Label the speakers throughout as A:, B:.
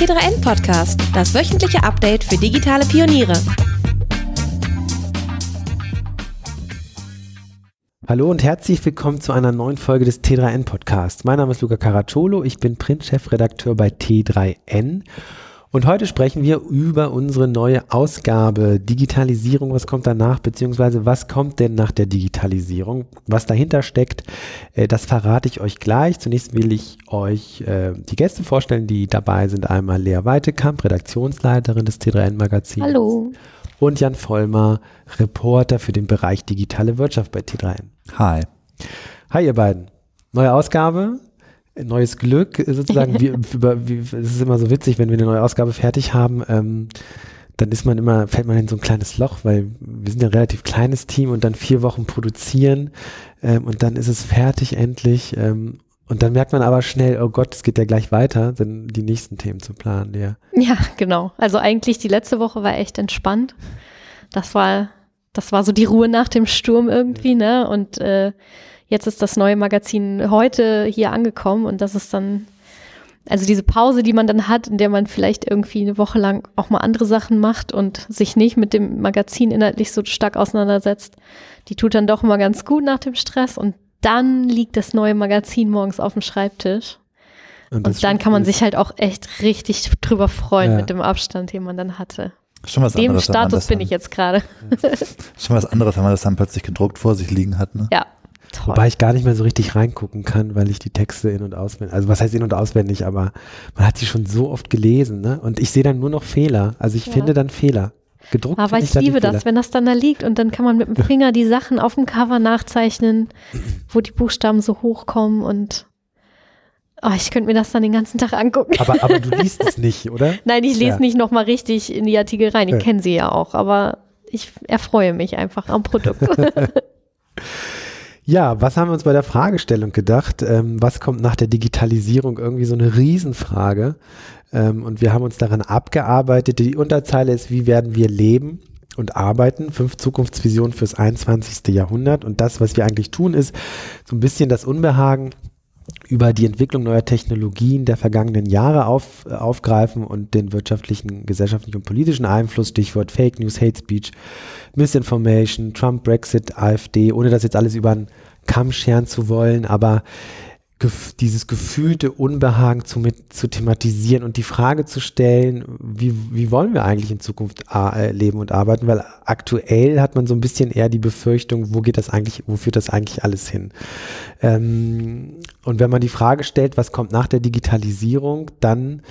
A: T3N Podcast, das wöchentliche Update für digitale Pioniere.
B: Hallo und herzlich willkommen zu einer neuen Folge des T3N Podcasts. Mein Name ist Luca Caracciolo, ich bin Printchefredakteur bei T3N und heute sprechen wir über unsere neue Ausgabe Digitalisierung. Was kommt danach, beziehungsweise was kommt denn nach der Digitalisierung? Was dahinter steckt, äh, das verrate ich euch gleich. Zunächst will ich euch äh, die Gäste vorstellen, die dabei sind. Einmal Lea Weitekamp, Redaktionsleiterin des T3N-Magazins.
C: Hallo.
B: Und Jan Vollmer, Reporter für den Bereich digitale Wirtschaft bei T3N.
D: Hi.
B: Hi, ihr beiden. Neue Ausgabe, neues Glück sozusagen. wir, über, wie, es ist immer so witzig, wenn wir eine neue Ausgabe fertig haben, ähm, dann ist man immer, fällt man in so ein kleines Loch, weil wir sind ja ein relativ kleines Team und dann vier Wochen produzieren ähm, und dann ist es fertig endlich. Ähm, und dann merkt man aber schnell, oh Gott, es geht ja gleich weiter, dann die nächsten Themen zu planen, ja.
C: Ja, genau. Also eigentlich die letzte Woche war echt entspannt. Das war, das war so die Ruhe nach dem Sturm irgendwie, ne? Und äh, jetzt ist das neue Magazin heute hier angekommen und das ist dann, also diese Pause, die man dann hat, in der man vielleicht irgendwie eine Woche lang auch mal andere Sachen macht und sich nicht mit dem Magazin inhaltlich so stark auseinandersetzt, die tut dann doch immer ganz gut nach dem Stress und dann liegt das neue Magazin morgens auf dem Schreibtisch. Und, und dann kann man sich halt auch echt richtig drüber freuen ja. mit dem Abstand, den man dann hatte.
D: Schon was
C: dem
D: anderes,
C: Status bin ich jetzt gerade.
D: Schon was anderes, wenn man das dann plötzlich gedruckt vor sich liegen hat. Ne?
C: Ja,
B: Toll. Wobei ich gar nicht mehr so richtig reingucken kann, weil ich die Texte in- und auswendig, also was heißt in- und auswendig, aber man hat sie schon so oft gelesen, ne? Und ich sehe dann nur noch Fehler. Also ich ja. finde dann Fehler. Gedruckt.
C: Aber ich, ich liebe das, wenn das dann da liegt und dann kann man mit dem Finger die Sachen auf dem Cover nachzeichnen, wo die Buchstaben so hochkommen und oh, ich könnte mir das dann den ganzen Tag angucken.
B: Aber, aber du liest es nicht, oder?
C: Nein, ich lese ja. nicht nochmal richtig in die Artikel rein. Ich ja. kenne sie ja auch, aber ich erfreue mich einfach am Produkt.
B: Ja, was haben wir uns bei der Fragestellung gedacht? Ähm, was kommt nach der Digitalisierung? Irgendwie so eine Riesenfrage. Ähm, und wir haben uns daran abgearbeitet. Die Unterzeile ist, wie werden wir leben? und arbeiten. Fünf Zukunftsvisionen fürs 21. Jahrhundert. Und das, was wir eigentlich tun, ist so ein bisschen das Unbehagen über die Entwicklung neuer Technologien der vergangenen Jahre auf, äh, aufgreifen und den wirtschaftlichen, gesellschaftlichen und politischen Einfluss, Stichwort Fake News, Hate Speech, Misinformation, Trump, Brexit, AfD, ohne das jetzt alles über einen Kamm scheren zu wollen, aber gef dieses gefühlte Unbehagen zu, mit, zu thematisieren und die Frage zu stellen, wie, wie wollen wir eigentlich in Zukunft äh, leben und arbeiten? Weil aktuell hat man so ein bisschen eher die Befürchtung, wo geht das eigentlich, wo führt das eigentlich alles hin? Ähm, und wenn man die Frage stellt, was kommt nach der Digitalisierung, dann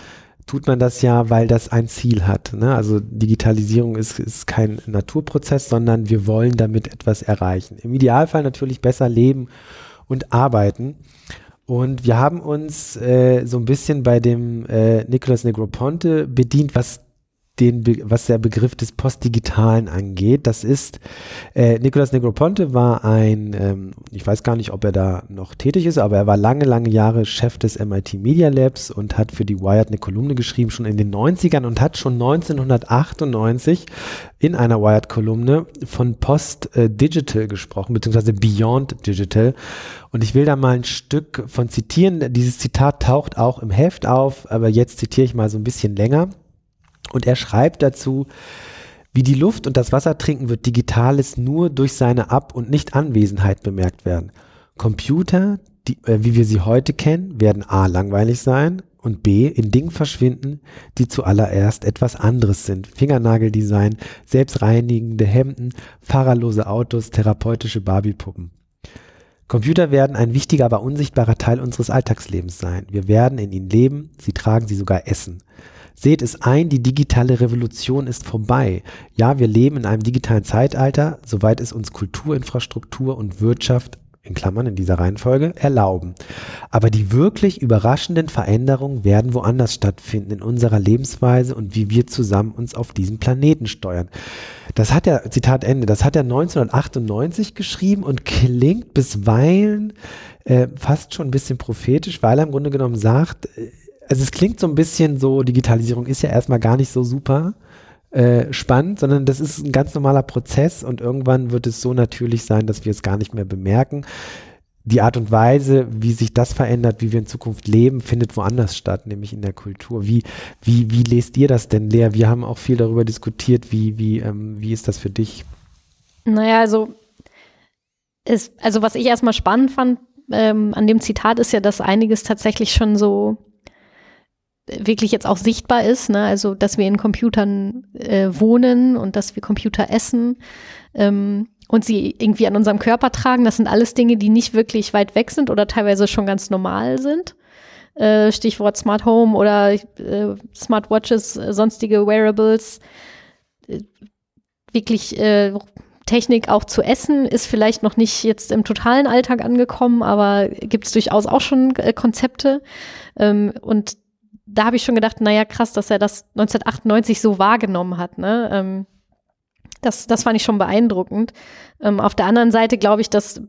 B: tut man das ja, weil das ein Ziel hat. Ne? Also Digitalisierung ist, ist kein Naturprozess, sondern wir wollen damit etwas erreichen. Im Idealfall natürlich besser leben und arbeiten. Und wir haben uns äh, so ein bisschen bei dem äh, Nicolas Negroponte bedient, was den, was der Begriff des Postdigitalen angeht. Das ist, äh, Nicolas Negroponte war ein, ähm, ich weiß gar nicht, ob er da noch tätig ist, aber er war lange, lange Jahre Chef des MIT Media Labs und hat für die Wired eine Kolumne geschrieben, schon in den 90ern und hat schon 1998 in einer Wired-Kolumne von Post-Digital äh, gesprochen, beziehungsweise Beyond Digital. Und ich will da mal ein Stück von zitieren. Dieses Zitat taucht auch im Heft auf, aber jetzt zitiere ich mal so ein bisschen länger. Und er schreibt dazu, wie die Luft und das Wasser trinken wird Digitales nur durch seine Ab- und Nicht-Anwesenheit bemerkt werden. Computer, die, äh, wie wir sie heute kennen, werden a. langweilig sein und b. in Dingen verschwinden, die zuallererst etwas anderes sind. Fingernageldesign, selbstreinigende Hemden, fahrerlose Autos, therapeutische Barbiepuppen. Computer werden ein wichtiger, aber unsichtbarer Teil unseres Alltagslebens sein. Wir werden in ihnen leben, sie tragen sie sogar essen. Seht es ein, die digitale Revolution ist vorbei. Ja, wir leben in einem digitalen Zeitalter, soweit es uns Kulturinfrastruktur und Wirtschaft in Klammern in dieser Reihenfolge erlauben. Aber die wirklich überraschenden Veränderungen werden woanders stattfinden in unserer Lebensweise und wie wir zusammen uns auf diesem Planeten steuern. Das hat er, Zitat Ende, das hat er 1998 geschrieben und klingt bisweilen äh, fast schon ein bisschen prophetisch, weil er im Grunde genommen sagt, äh, also es klingt so ein bisschen so, Digitalisierung ist ja erstmal gar nicht so super äh, spannend, sondern das ist ein ganz normaler Prozess und irgendwann wird es so natürlich sein, dass wir es gar nicht mehr bemerken. die Art und Weise, wie sich das verändert, wie wir in Zukunft leben, findet woanders statt, nämlich in der Kultur. Wie, wie, wie lest ihr das denn, Lea? Wir haben auch viel darüber diskutiert. Wie, wie, ähm, wie ist das für dich?
C: Naja, also, ist, also was ich erstmal spannend fand ähm, an dem Zitat ist ja, dass einiges tatsächlich schon so wirklich jetzt auch sichtbar ist, ne? also dass wir in Computern äh, wohnen und dass wir Computer essen ähm, und sie irgendwie an unserem Körper tragen. Das sind alles Dinge, die nicht wirklich weit weg sind oder teilweise schon ganz normal sind. Äh, Stichwort Smart Home oder äh, Smartwatches, äh, sonstige Wearables. Äh, wirklich äh, Technik auch zu essen ist vielleicht noch nicht jetzt im totalen Alltag angekommen, aber gibt es durchaus auch schon äh, Konzepte. Ähm, und da habe ich schon gedacht, naja, krass, dass er das 1998 so wahrgenommen hat. Ne? Ähm, das, das fand ich schon beeindruckend. Ähm, auf der anderen Seite glaube ich, dass,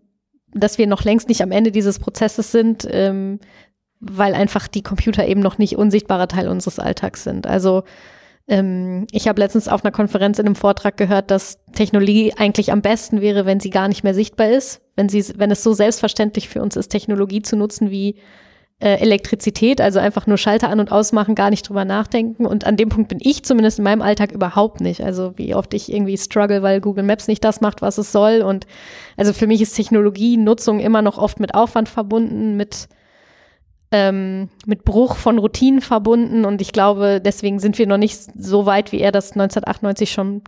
C: dass wir noch längst nicht am Ende dieses Prozesses sind, ähm, weil einfach die Computer eben noch nicht unsichtbarer Teil unseres Alltags sind. Also ähm, ich habe letztens auf einer Konferenz in einem Vortrag gehört, dass Technologie eigentlich am besten wäre, wenn sie gar nicht mehr sichtbar ist, wenn sie, wenn es so selbstverständlich für uns ist, Technologie zu nutzen wie Elektrizität, also einfach nur Schalter an und ausmachen, gar nicht drüber nachdenken. Und an dem Punkt bin ich zumindest in meinem Alltag überhaupt nicht. Also wie oft ich irgendwie struggle, weil Google Maps nicht das macht, was es soll. Und also für mich ist Technologienutzung immer noch oft mit Aufwand verbunden, mit ähm, mit Bruch von Routinen verbunden und ich glaube, deswegen sind wir noch nicht so weit, wie er das 1998 schon,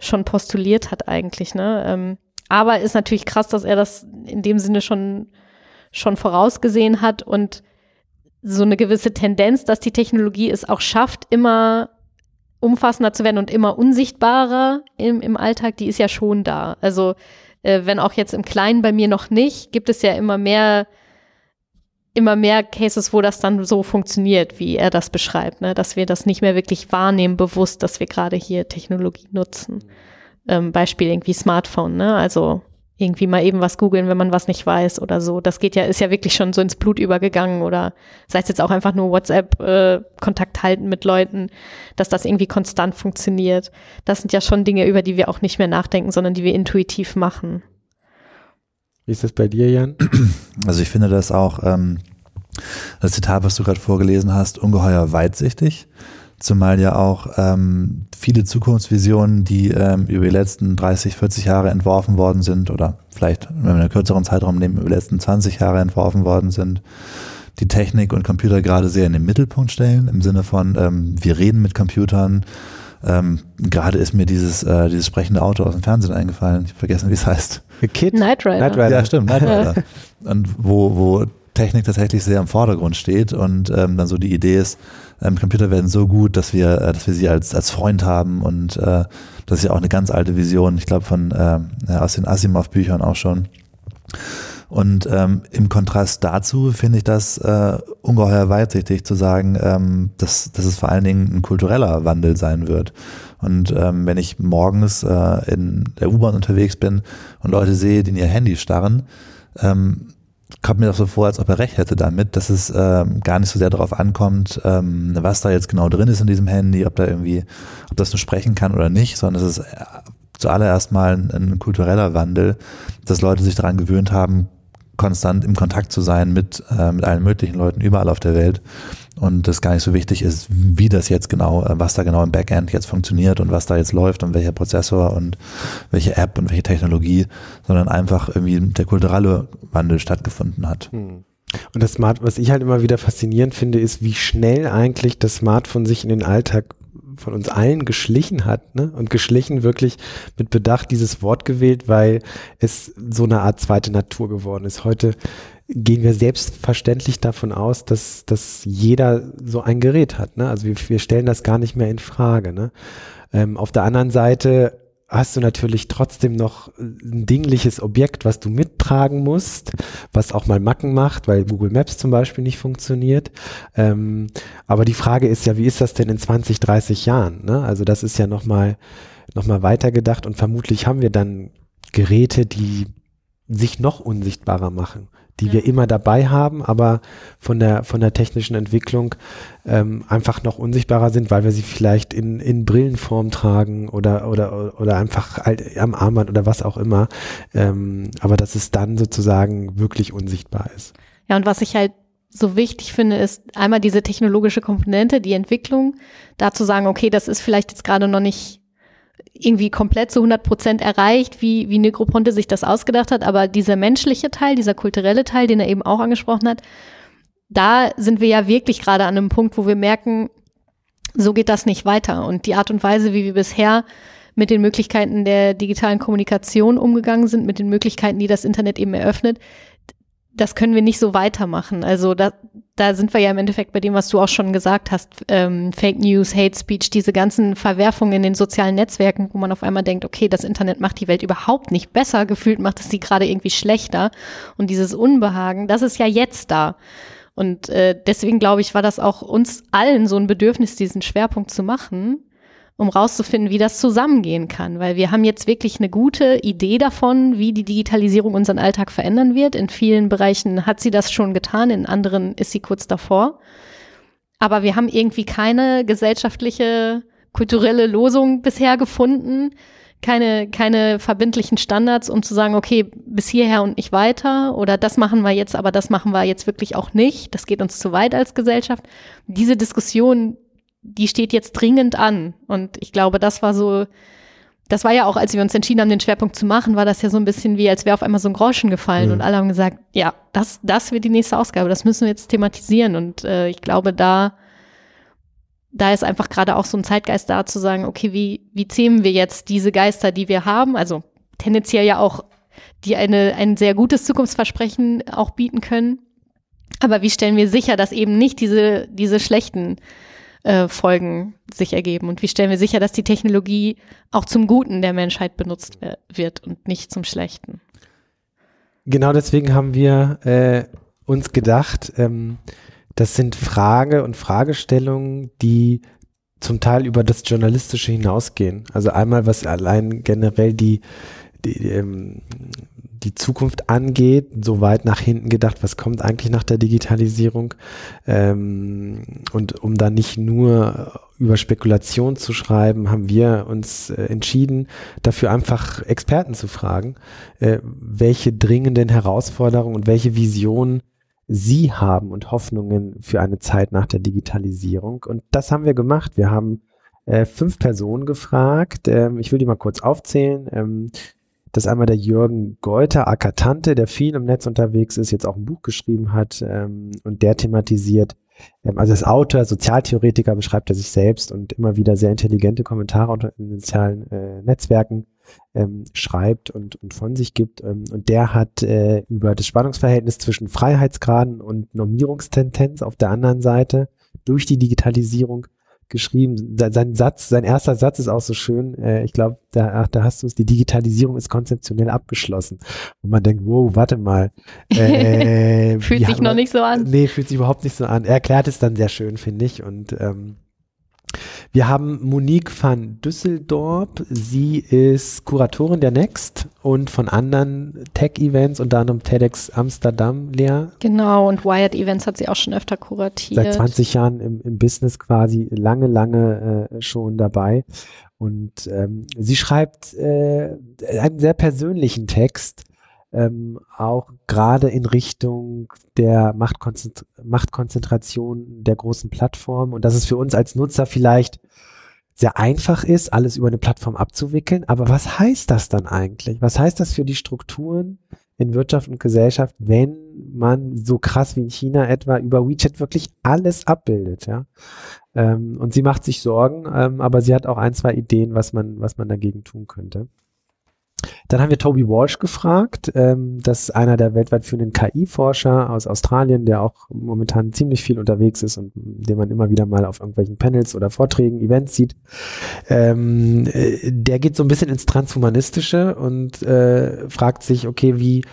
C: schon postuliert hat eigentlich. Ne? Ähm, aber ist natürlich krass, dass er das in dem Sinne schon, schon vorausgesehen hat und so eine gewisse Tendenz, dass die Technologie es auch schafft, immer umfassender zu werden und immer unsichtbarer im, im Alltag, die ist ja schon da. Also äh, wenn auch jetzt im Kleinen bei mir noch nicht, gibt es ja immer mehr immer mehr Cases, wo das dann so funktioniert, wie er das beschreibt, ne? dass wir das nicht mehr wirklich wahrnehmen, bewusst, dass wir gerade hier Technologie nutzen. Ähm, Beispiel irgendwie Smartphone, ne? also irgendwie mal eben was googeln, wenn man was nicht weiß oder so. Das geht ja, ist ja wirklich schon so ins Blut übergegangen oder sei es jetzt auch einfach nur WhatsApp, äh, Kontakt halten mit Leuten, dass das irgendwie konstant funktioniert. Das sind ja schon Dinge, über die wir auch nicht mehr nachdenken, sondern die wir intuitiv machen.
B: Wie ist das bei dir, Jan?
D: Also ich finde das auch, ähm, das Zitat, was du gerade vorgelesen hast, ungeheuer weitsichtig. Zumal ja auch ähm, viele Zukunftsvisionen, die ähm, über die letzten 30, 40 Jahre entworfen worden sind oder vielleicht, wenn wir einen kürzeren Zeitraum nehmen, über die letzten 20 Jahre entworfen worden sind, die Technik und Computer gerade sehr in den Mittelpunkt stellen, im Sinne von, ähm, wir reden mit Computern, ähm, Gerade ist mir dieses, äh, dieses sprechende Auto aus dem Fernsehen eingefallen. Ich habe vergessen, wie es heißt.
C: Kid? Night Rider. Night Rider.
D: Ja, stimmt, Night Rider. und wo, wo Technik tatsächlich sehr im Vordergrund steht und ähm, dann so die Idee ist, ähm, Computer werden so gut, dass wir, äh, dass wir sie als, als Freund haben und äh, das ist ja auch eine ganz alte Vision, ich glaube von äh, aus den Asimov-Büchern auch schon. Und ähm, im Kontrast dazu finde ich das äh, ungeheuer weitsichtig zu sagen, ähm, dass, dass es vor allen Dingen ein kultureller Wandel sein wird. Und ähm, wenn ich morgens äh, in der U-Bahn unterwegs bin und Leute sehe, die in ihr Handy starren, ähm, kommt mir doch so vor, als ob er recht hätte damit, dass es ähm, gar nicht so sehr darauf ankommt, ähm, was da jetzt genau drin ist in diesem Handy, ob da irgendwie, ob das nur sprechen kann oder nicht, sondern es ist äh, zuallererst mal ein, ein kultureller Wandel, dass Leute sich daran gewöhnt haben, konstant im Kontakt zu sein mit, äh, mit allen möglichen Leuten überall auf der Welt und das gar nicht so wichtig ist, wie das jetzt genau, äh, was da genau im Backend jetzt funktioniert und was da jetzt läuft und welcher Prozessor und welche App und welche Technologie, sondern einfach irgendwie der kulturelle Wandel stattgefunden hat. Hm.
B: Und das Smart, was ich halt immer wieder faszinierend finde, ist, wie schnell eigentlich das Smartphone sich in den Alltag von uns allen geschlichen hat, ne? Und geschlichen wirklich mit Bedacht dieses Wort gewählt, weil es so eine Art zweite Natur geworden ist. Heute gehen wir selbstverständlich davon aus, dass, dass jeder so ein Gerät hat. Ne? Also wir, wir stellen das gar nicht mehr in Frage. Ne? Ähm, auf der anderen Seite hast du natürlich trotzdem noch ein dingliches Objekt, was du mittragen musst, was auch mal Macken macht, weil Google Maps zum Beispiel nicht funktioniert. Ähm, aber die Frage ist ja, wie ist das denn in 20, 30 Jahren? Ne? Also das ist ja nochmal noch mal weitergedacht und vermutlich haben wir dann Geräte, die sich noch unsichtbarer machen, die ja. wir immer dabei haben, aber von der, von der technischen Entwicklung ähm, einfach noch unsichtbarer sind, weil wir sie vielleicht in, in Brillenform tragen oder, oder, oder einfach halt am Armband oder was auch immer. Ähm, aber dass es dann sozusagen wirklich unsichtbar ist.
C: Ja, und was ich halt so wichtig finde, ist einmal diese technologische Komponente, die Entwicklung, da zu sagen, okay, das ist vielleicht jetzt gerade noch nicht irgendwie komplett zu 100 Prozent erreicht, wie, wie Negroponte sich das ausgedacht hat, aber dieser menschliche Teil, dieser kulturelle Teil, den er eben auch angesprochen hat, da sind wir ja wirklich gerade an einem Punkt, wo wir merken, so geht das nicht weiter. Und die Art und Weise, wie wir bisher mit den Möglichkeiten der digitalen Kommunikation umgegangen sind, mit den Möglichkeiten, die das Internet eben eröffnet, das können wir nicht so weitermachen. Also da, da sind wir ja im Endeffekt bei dem, was du auch schon gesagt hast, ähm, Fake News, Hate Speech, diese ganzen Verwerfungen in den sozialen Netzwerken, wo man auf einmal denkt, okay, das Internet macht die Welt überhaupt nicht besser, gefühlt macht es sie gerade irgendwie schlechter. Und dieses Unbehagen, das ist ja jetzt da. Und äh, deswegen glaube ich, war das auch uns allen so ein Bedürfnis, diesen Schwerpunkt zu machen, um rauszufinden, wie das zusammengehen kann. Weil wir haben jetzt wirklich eine gute Idee davon, wie die Digitalisierung unseren Alltag verändern wird. In vielen Bereichen hat sie das schon getan, in anderen ist sie kurz davor. Aber wir haben irgendwie keine gesellschaftliche, kulturelle Losung bisher gefunden, keine, keine verbindlichen Standards, um zu sagen, okay, bis hierher und nicht weiter oder das machen wir jetzt, aber das machen wir jetzt wirklich auch nicht. Das geht uns zu weit als Gesellschaft. Diese Diskussion die steht jetzt dringend an. Und ich glaube, das war so, das war ja auch, als wir uns entschieden haben, den Schwerpunkt zu machen, war das ja so ein bisschen wie, als wäre auf einmal so ein Groschen gefallen mhm. und alle haben gesagt, ja, das, das wird die nächste Ausgabe, das müssen wir jetzt thematisieren. Und äh, ich glaube, da, da ist einfach gerade auch so ein Zeitgeist da zu sagen, okay, wie, wie zähmen wir jetzt diese Geister, die wir haben? Also tendenziell ja auch, die eine, ein sehr gutes Zukunftsversprechen auch bieten können. Aber wie stellen wir sicher, dass eben nicht diese, diese schlechten äh, Folgen sich ergeben? Und wie stellen wir sicher, dass die Technologie auch zum Guten der Menschheit benutzt wird und nicht zum Schlechten?
B: Genau deswegen haben wir äh, uns gedacht, ähm, das sind Frage und Fragestellungen, die zum Teil über das Journalistische hinausgehen. Also einmal, was allein generell die, die, ähm, die Zukunft angeht, so weit nach hinten gedacht, was kommt eigentlich nach der Digitalisierung ähm, und um da nicht nur über Spekulation zu schreiben, haben wir uns äh, entschieden, dafür einfach Experten zu fragen, äh, welche dringenden Herausforderungen und welche Visionen sie haben und Hoffnungen für eine Zeit nach der Digitalisierung. Und das haben wir gemacht. Wir haben äh, fünf Personen gefragt. Ähm, ich will die mal kurz aufzählen. Ähm, das einmal der Jürgen Geuter, Akatante, der viel im Netz unterwegs ist, jetzt auch ein Buch geschrieben hat ähm, und der thematisiert, ähm, also als Autor, Sozialtheoretiker beschreibt er sich selbst und immer wieder sehr intelligente Kommentare unter in den sozialen äh, Netzwerken ähm, schreibt und, und von sich gibt. Ähm, und der hat äh, über das Spannungsverhältnis zwischen Freiheitsgraden und Normierungstendenz auf der anderen Seite durch die Digitalisierung geschrieben. Sein Satz, sein erster Satz ist auch so schön. Äh, ich glaube, da, da hast du es. Die Digitalisierung ist konzeptionell abgeschlossen. Und man denkt, wow, warte mal.
C: Äh, fühlt sich noch nicht so an.
B: Nee, fühlt sich überhaupt nicht so an. Er erklärt es dann sehr schön, finde ich. Und ähm, wir haben Monique van Düsseldorp. Sie ist Kuratorin der Next und von anderen Tech-Events, unter anderem TEDx Amsterdam, Lea.
C: Genau, und Wired Events hat sie auch schon öfter kuratiert.
B: Seit 20 Jahren im, im Business quasi, lange, lange äh, schon dabei. Und ähm, sie schreibt äh, einen sehr persönlichen Text ähm, auch gerade in Richtung der Machtkonzentr Machtkonzentration der großen Plattformen und dass es für uns als Nutzer vielleicht sehr einfach ist, alles über eine Plattform abzuwickeln. Aber was heißt das dann eigentlich? Was heißt das für die Strukturen in Wirtschaft und Gesellschaft, wenn man so krass wie in China etwa über WeChat wirklich alles abbildet? Ja? Ähm, und sie macht sich Sorgen, ähm, aber sie hat auch ein, zwei Ideen, was man, was man dagegen tun könnte. Dann haben wir Toby Walsh gefragt. Ähm, das ist einer der weltweit führenden KI-Forscher aus Australien, der auch momentan ziemlich viel unterwegs ist und den man immer wieder mal auf irgendwelchen Panels oder Vorträgen, Events sieht. Ähm, äh, der geht so ein bisschen ins Transhumanistische und äh, fragt sich, okay, wie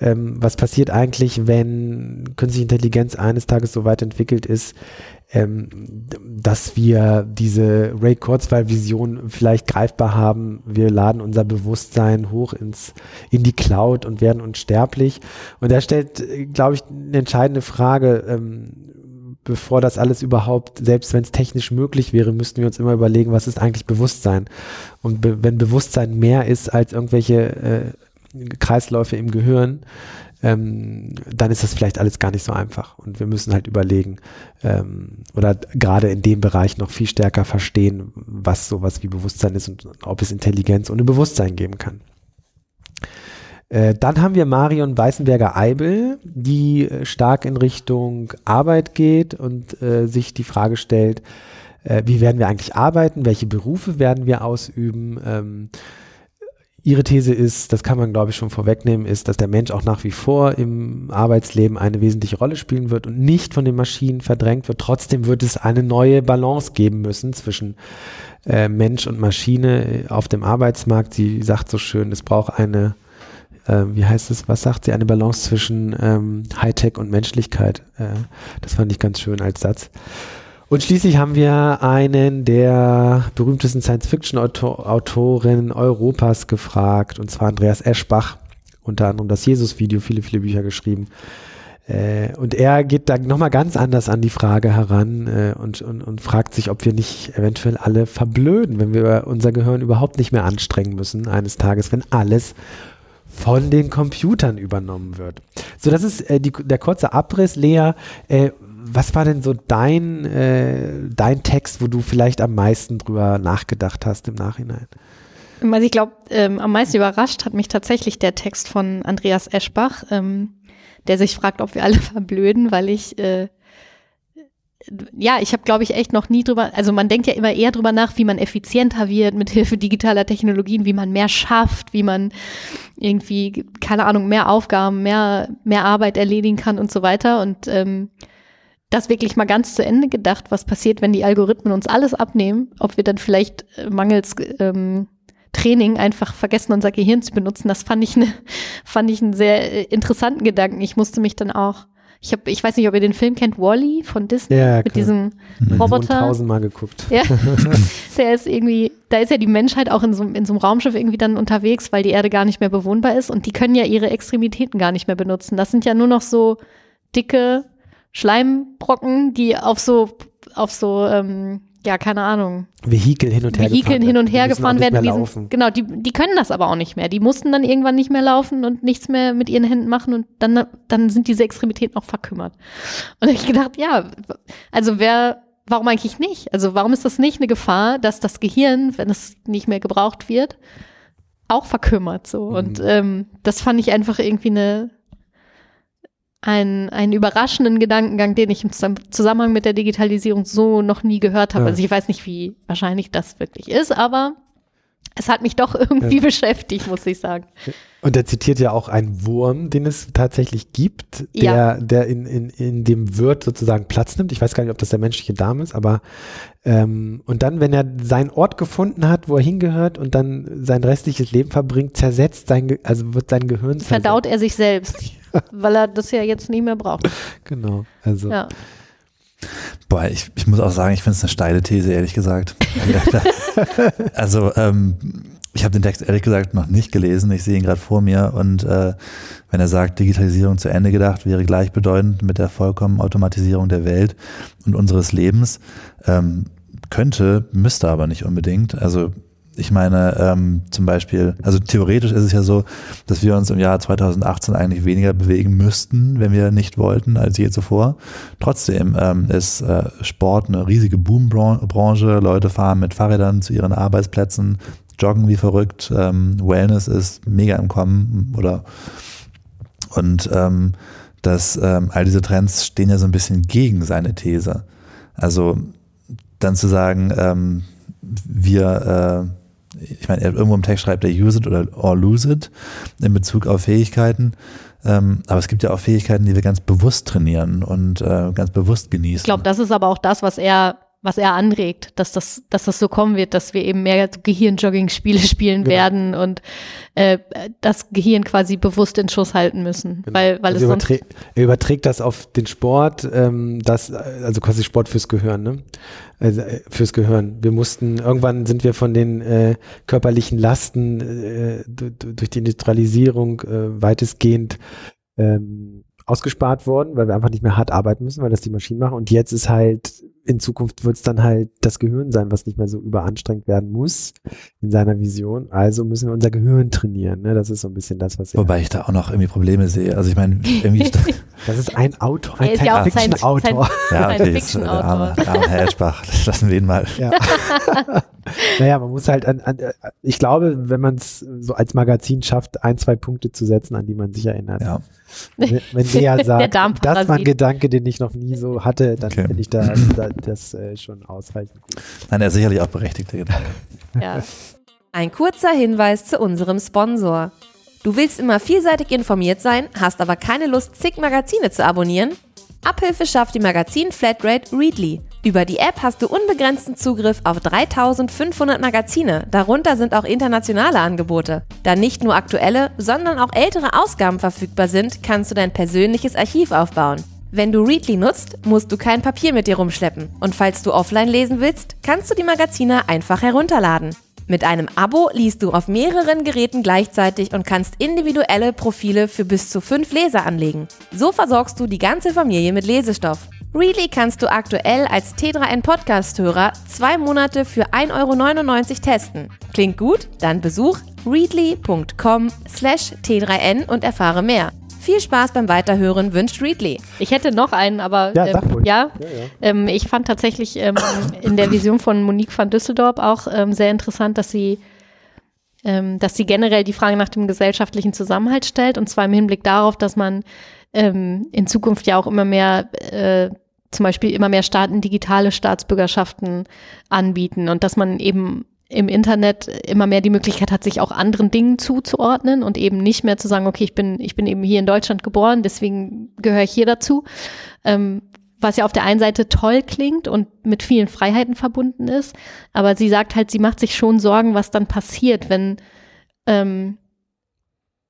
B: ähm, was passiert eigentlich, wenn künstliche Intelligenz eines Tages so weit entwickelt ist, ähm, dass wir diese Ray Kurzweil-Vision vielleicht greifbar haben. Wir laden unser Bewusstsein hoch ins, in die Cloud und werden unsterblich. Und da stellt, glaube ich, eine entscheidende Frage, ähm, bevor das alles überhaupt, selbst wenn es technisch möglich wäre, müssten wir uns immer überlegen, was ist eigentlich Bewusstsein? Und be wenn Bewusstsein mehr ist als irgendwelche äh, Kreisläufe im Gehirn, ähm, dann ist das vielleicht alles gar nicht so einfach. Und wir müssen halt überlegen ähm, oder gerade in dem Bereich noch viel stärker verstehen, was sowas wie Bewusstsein ist und ob es Intelligenz ohne Bewusstsein geben kann. Äh, dann haben wir Marion Weißenberger-Eibel, die äh, stark in Richtung Arbeit geht und äh, sich die Frage stellt, äh, wie werden wir eigentlich arbeiten, welche Berufe werden wir ausüben. Ähm, ihre These ist, das kann man glaube ich schon vorwegnehmen, ist, dass der Mensch auch nach wie vor im Arbeitsleben eine wesentliche Rolle spielen wird und nicht von den Maschinen verdrängt wird. Trotzdem wird es eine neue Balance geben müssen zwischen äh, Mensch und Maschine auf dem Arbeitsmarkt. Sie sagt so schön, es braucht eine äh, wie heißt es, was sagt sie, eine Balance zwischen ähm, Hightech und Menschlichkeit. Äh, das fand ich ganz schön als Satz. Und schließlich haben wir einen der berühmtesten Science-Fiction-Autorinnen Europas gefragt, und zwar Andreas Eschbach, unter anderem das Jesus-Video, viele, viele Bücher geschrieben. Äh, und er geht da nochmal ganz anders an die Frage heran äh, und, und, und fragt sich, ob wir nicht eventuell alle verblöden, wenn wir unser Gehirn überhaupt nicht mehr anstrengen müssen eines Tages, wenn alles von den Computern übernommen wird. So, das ist äh, die, der kurze Abriss. Lea, äh, was war denn so dein, äh, dein Text, wo du vielleicht am meisten drüber nachgedacht hast im Nachhinein?
C: Also ich glaube, ähm, am meisten überrascht hat mich tatsächlich der Text von Andreas Eschbach, ähm, der sich fragt, ob wir alle verblöden, weil ich äh, ja, ich habe, glaube ich, echt noch nie drüber, also man denkt ja immer eher drüber nach, wie man effizienter wird mit Hilfe digitaler Technologien, wie man mehr schafft, wie man irgendwie, keine Ahnung, mehr Aufgaben, mehr, mehr Arbeit erledigen kann und so weiter. Und ähm, das wirklich mal ganz zu Ende gedacht, was passiert, wenn die Algorithmen uns alles abnehmen, ob wir dann vielleicht äh, mangels ähm, Training einfach vergessen, unser Gehirn zu benutzen, das fand ich, ne, fand ich einen sehr äh, interessanten Gedanken. Ich musste mich dann auch ich, hab, ich weiß nicht, ob ihr den Film kennt, Wally -E von Disney,
B: ja,
C: mit diesem
B: mhm.
C: Roboter.
B: tausendmal geguckt.
C: Ja, der ist irgendwie, da ist ja die Menschheit auch in so, in so einem Raumschiff irgendwie dann unterwegs, weil die Erde gar nicht mehr bewohnbar ist und die können ja ihre Extremitäten gar nicht mehr benutzen. Das sind ja nur noch so dicke Schleimbrocken, die auf so, auf so ähm, ja, keine Ahnung.
B: Vehikel hin und her
C: Vehikeln hin und her gefahren werden.
B: Diesen,
C: genau, die, die können das aber auch nicht mehr. Die mussten dann irgendwann nicht mehr laufen und nichts mehr mit ihren Händen machen und dann, dann sind diese Extremitäten auch verkümmert. Und da ich gedacht, ja, also wer, warum eigentlich nicht? Also warum ist das nicht eine Gefahr, dass das Gehirn, wenn es nicht mehr gebraucht wird, auch verkümmert so? Mhm. Und ähm, das fand ich einfach irgendwie eine einen, einen überraschenden Gedankengang, den ich im Zusammenhang mit der Digitalisierung so noch nie gehört habe. Ja. Also ich weiß nicht, wie wahrscheinlich das wirklich ist, aber es hat mich doch irgendwie ja. beschäftigt, muss ich sagen.
B: Und er zitiert ja auch einen Wurm, den es tatsächlich gibt, der, ja. der in, in, in dem Wirt sozusagen Platz nimmt. Ich weiß gar nicht, ob das der menschliche Darm ist, aber ähm, und dann, wenn er seinen Ort gefunden hat, wo er hingehört und dann sein restliches Leben verbringt, zersetzt sein, also wird sein Gehirn zersetzt.
C: Verdaut er sich selbst, weil er das ja jetzt nicht mehr braucht.
B: Genau, also. Ja.
D: Boah, ich, ich muss auch sagen, ich finde es eine steile These, ehrlich gesagt. also, ähm, ich habe den Text ehrlich gesagt noch nicht gelesen. Ich sehe ihn gerade vor mir und äh, wenn er sagt, Digitalisierung zu Ende gedacht wäre gleichbedeutend mit der vollkommenen Automatisierung der Welt und unseres Lebens, ähm, könnte, müsste aber nicht unbedingt. Also ich meine, ähm, zum Beispiel, also theoretisch ist es ja so, dass wir uns im Jahr 2018 eigentlich weniger bewegen müssten, wenn wir nicht wollten, als je zuvor. Trotzdem ähm, ist äh, Sport eine riesige Boombranche. Leute fahren mit Fahrrädern zu ihren Arbeitsplätzen, joggen wie verrückt. Ähm, Wellness ist mega im Kommen oder und ähm, dass ähm, all diese Trends stehen ja so ein bisschen gegen seine These. Also dann zu sagen, ähm, wir äh, ich meine, irgendwo im Text schreibt er use it oder or lose it in Bezug auf Fähigkeiten. Ähm, aber es gibt ja auch Fähigkeiten, die wir ganz bewusst trainieren und äh, ganz bewusst genießen.
C: Ich glaube, das ist aber auch das, was er was er anregt, dass das, dass das so kommen wird, dass wir eben mehr Gehirnjogging-Spiele spielen
B: Genau.
C: werden und äh, das Gehirn quasi bewusst in Schuss halten müssen,
B: Genau.
C: weil, weil
B: also
C: es sonst
B: überträ er überträgt das auf den Sport, ähm, das, also quasi Sport fürs Gehirn, ne? Also äh, fürs Gehirn. Wir mussten, irgendwann sind wir von den äh, körperlichen Lasten äh, du- du- durch die Industrialisierung äh, weitestgehend ähm, ausgespart worden, weil wir einfach nicht mehr hart arbeiten müssen, weil das die Maschinen machen. Und jetzt ist halt, in Zukunft wird es dann halt das Gehirn sein, was nicht mehr so überanstrengt werden muss in seiner Vision. Also müssen wir unser Gehirn trainieren. Ne? Das ist so ein bisschen das, was er
D: Wobei ich da auch noch irgendwie Probleme sehe. Also ich meine, irgendwie,
B: Das ist ein Autor, ein
C: Er ist ja auch Science-
B: Science-Fiction-Autor.
D: ja, okay, ist,
C: Fiction
D: der arme, der Herr Eschbach, lassen wir ihn mal.
B: Ja. naja, man muss halt an, an äh, ich glaube, wenn man es so als Magazin schafft, ein, zwei Punkte zu setzen, an die man sich erinnert.
D: Ja.
B: Wenn, wenn
C: Der
B: sagt,
C: Darmparasit.
B: das war ein Gedanke, den ich noch nie so hatte, dann
D: Okay.
B: finde ich da, da das äh, schon ausreichend.
D: Nein, er ist sicherlich auch berechtigt, der Gedanke.
C: ja.
A: Ein kurzer Hinweis zu unserem Sponsor. Du willst immer vielseitig informiert sein, hast aber keine Lust, zig Magazine zu abonnieren? Abhilfe schafft die Magazin Flatrate Readly. Über die App hast du unbegrenzten Zugriff auf 3500 Magazine, darunter sind auch internationale Angebote. Da nicht nur aktuelle, sondern auch ältere Ausgaben verfügbar sind, kannst du dein persönliches Archiv aufbauen. Wenn du Readly nutzt, musst du kein Papier mit dir rumschleppen. Und falls du offline lesen willst, kannst du die Magazine einfach herunterladen. Mit einem Abo liest du auf mehreren Geräten gleichzeitig und kannst individuelle Profile für bis zu fünf Leser anlegen. So versorgst du die ganze Familie mit Lesestoff. Readly kannst du aktuell als T3N Podcast-Hörer zwei Monate für 1,99 Euro testen. Klingt gut? Dann besuch readly.com slash T3N und erfahre mehr. Viel Spaß beim Weiterhören wünscht Readly.
C: Ich hätte noch einen, aber
B: Ja,
C: ähm, ja,
B: Ja, ja.
C: Ähm, ich fand tatsächlich ähm, in der Vision von Monique van Düsseldorf auch ähm, sehr interessant, dass sie, ähm, dass sie generell die Frage nach dem gesellschaftlichen Zusammenhalt stellt und zwar im Hinblick darauf, dass man ähm, in Zukunft ja auch immer mehr äh, zum Beispiel immer mehr Staaten digitale Staatsbürgerschaften anbieten und dass man eben im Internet immer mehr die Möglichkeit hat, sich auch anderen Dingen zuzuordnen und eben nicht mehr zu sagen, okay, ich bin, ich bin eben hier in Deutschland geboren, deswegen gehöre ich hier dazu. Ähm, was ja auf der einen Seite toll klingt und mit vielen Freiheiten verbunden ist, aber sie sagt halt, sie macht sich schon Sorgen, was dann passiert, wenn ähm,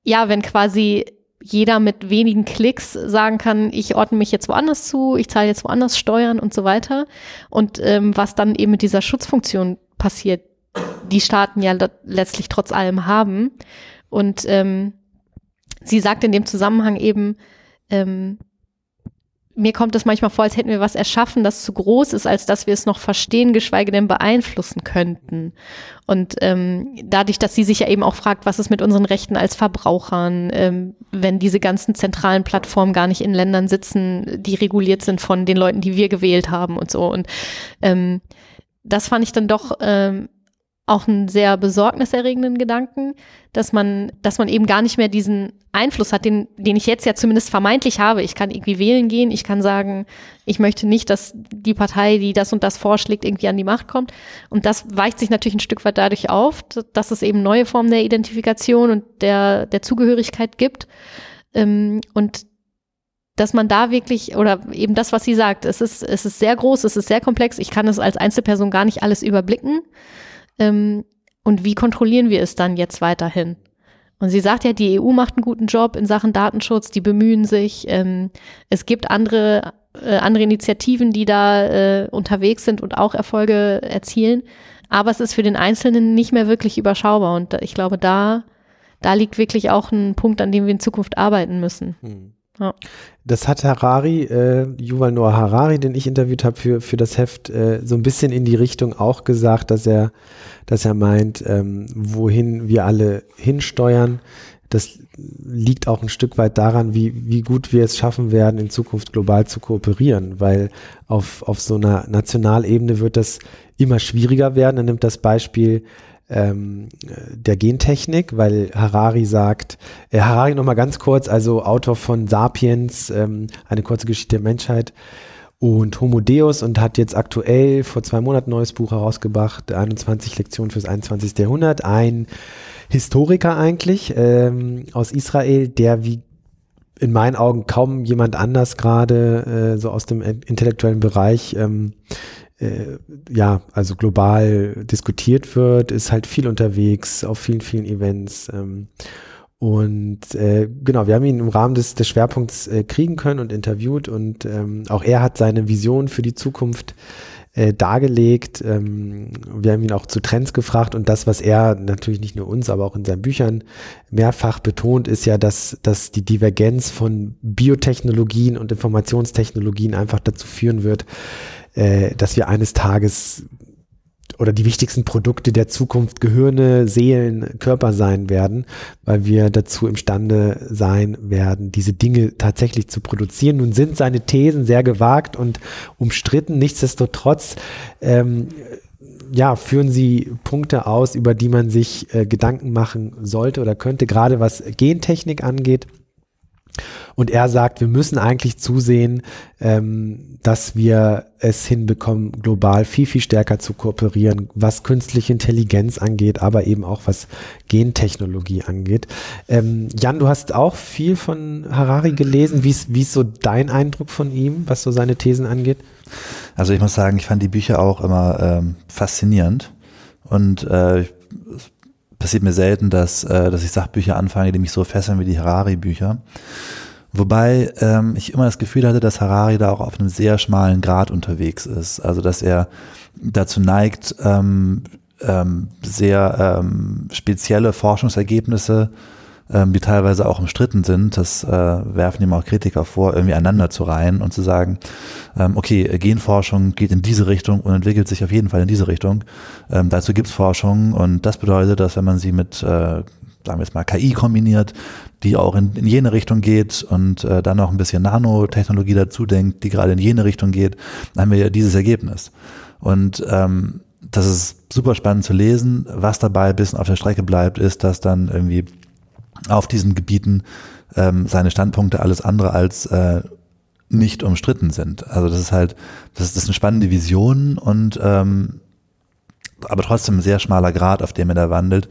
C: ja, wenn quasi jeder mit wenigen Klicks sagen kann, ich ordne mich jetzt woanders zu, ich zahle jetzt woanders Steuern und so weiter. Und ähm, was dann eben mit dieser Schutzfunktion passiert, die Staaten ja le- letztlich trotz allem haben. Und ähm, sie sagt in dem Zusammenhang eben, ähm, mir kommt es manchmal vor, als hätten wir was erschaffen, das zu groß ist, als dass wir es noch verstehen, geschweige denn beeinflussen könnten. Und ähm, dadurch, dass sie sich ja eben auch fragt, was ist mit unseren Rechten als Verbrauchern, ähm, wenn diese ganzen zentralen Plattformen gar nicht in Ländern sitzen, die reguliert sind von den Leuten, die wir gewählt haben und so. Und ähm, das fand ich dann doch ähm, auch einen sehr besorgniserregenden Gedanken, dass man, dass man eben gar nicht mehr diesen Einfluss hat, den, den ich jetzt ja zumindest vermeintlich habe. Ich kann irgendwie wählen gehen, ich kann sagen, ich möchte nicht, dass die Partei, die das und das vorschlägt, irgendwie an die Macht kommt. Und das weicht sich natürlich ein Stück weit dadurch auf, dass es eben neue Formen der Identifikation und der, der Zugehörigkeit gibt. Ähm, und dass man da wirklich, oder eben das, was sie sagt, es ist, es ist sehr groß, es ist sehr komplex, ich kann es als Einzelperson gar nicht alles überblicken. Ähm, und wie kontrollieren wir es dann jetzt weiterhin? Und sie sagt ja, die EU macht einen guten Job in Sachen Datenschutz, die bemühen sich. Ähm, es gibt andere, äh, andere Initiativen, die da äh, unterwegs sind und auch Erfolge erzielen. Aber es ist für den Einzelnen nicht mehr wirklich überschaubar. Und ich glaube, da, da liegt wirklich auch ein Punkt, an dem wir in Zukunft arbeiten müssen.
B: Hm.
C: Ja.
B: Das hat Harari, äh, Yuval Noah Harari, den ich interviewt habe für, für das Heft, äh, so ein bisschen in die Richtung auch gesagt, dass er, dass er meint, ähm, wohin wir alle hinsteuern. Das liegt auch ein Stück weit daran, wie, wie gut wir es schaffen werden, in Zukunft global zu kooperieren, weil auf, auf so einer Nationalebene wird das immer schwieriger werden. Er nimmt das Beispiel ähm, der Gentechnik, weil Harari sagt, äh, Harari nochmal ganz kurz, also Autor von Sapiens, ähm, eine kurze Geschichte der Menschheit und Homo Deus und hat jetzt aktuell vor zwei Monaten neues Buch herausgebracht, 21 Lektionen fürs 21. Jahrhundert, ein Historiker eigentlich ähm, aus Israel, der wie in meinen Augen kaum jemand anders gerade äh, so aus dem intellektuellen Bereich ähm, äh, ja, also global diskutiert wird, ist halt viel unterwegs auf vielen, vielen Events. Ähm, und äh, genau, wir haben ihn im Rahmen des, des Schwerpunkts äh, kriegen können und interviewt und ähm, auch er hat seine Vision für die Zukunft äh, dargelegt. Ähm, wir haben ihn auch zu Trends gefragt und das, was er natürlich nicht nur uns, aber auch in seinen Büchern mehrfach betont, ist ja, dass, dass die Divergenz von Biotechnologien und Informationstechnologien einfach dazu führen wird, äh, dass wir eines Tages oder die wichtigsten Produkte der Zukunft Gehirne, Seelen, Körper sein werden, weil wir dazu imstande sein werden, diese Dinge tatsächlich zu produzieren. Nun sind seine Thesen sehr gewagt und umstritten. Nichtsdestotrotz ähm, ja, führen sie Punkte aus, über die man sich äh, Gedanken machen sollte oder könnte, gerade was Gentechnik angeht. Und er sagt, wir müssen eigentlich zusehen, ähm, dass wir es hinbekommen, global viel, viel stärker zu kooperieren, was künstliche Intelligenz angeht, aber eben auch was Gentechnologie angeht. Ähm, Jan, du hast auch viel von Harari gelesen. Wie ist, so dein Eindruck von ihm, was so seine Thesen angeht?
D: Also ich muss sagen, ich fand die Bücher auch immer ähm, faszinierend und äh, passiert mir selten, dass, äh, dass ich Sachbücher anfange, die mich so fesseln wie die Harari-Bücher. Wobei ähm, ich immer das Gefühl hatte, dass Harari da auch auf einem sehr schmalen Grad unterwegs ist. Also dass er dazu neigt, ähm, ähm, sehr ähm, spezielle Forschungsergebnisse, ähm, die teilweise auch umstritten sind, das äh, werfen ihm auch Kritiker vor, irgendwie einander zu reihen und zu sagen, ähm, okay, Genforschung geht in diese Richtung und entwickelt sich auf jeden Fall in diese Richtung. Ähm, dazu gibt's Forschung und das bedeutet, dass wenn man sie mit äh, sagen wir jetzt mal KI kombiniert, die auch in, in jene Richtung geht und äh, dann noch ein bisschen Nanotechnologie dazu denkt, die gerade in jene Richtung geht, dann haben wir ja dieses Ergebnis. Und ähm, das ist super spannend zu lesen. Was dabei ein bisschen auf der Strecke bleibt, ist, dass dann irgendwie auf diesen Gebieten ähm, seine Standpunkte alles andere als äh, nicht umstritten sind. Also das ist halt, das ist, das ist eine spannende Vision und ähm, aber trotzdem ein sehr schmaler Grad, auf dem er da wandelt.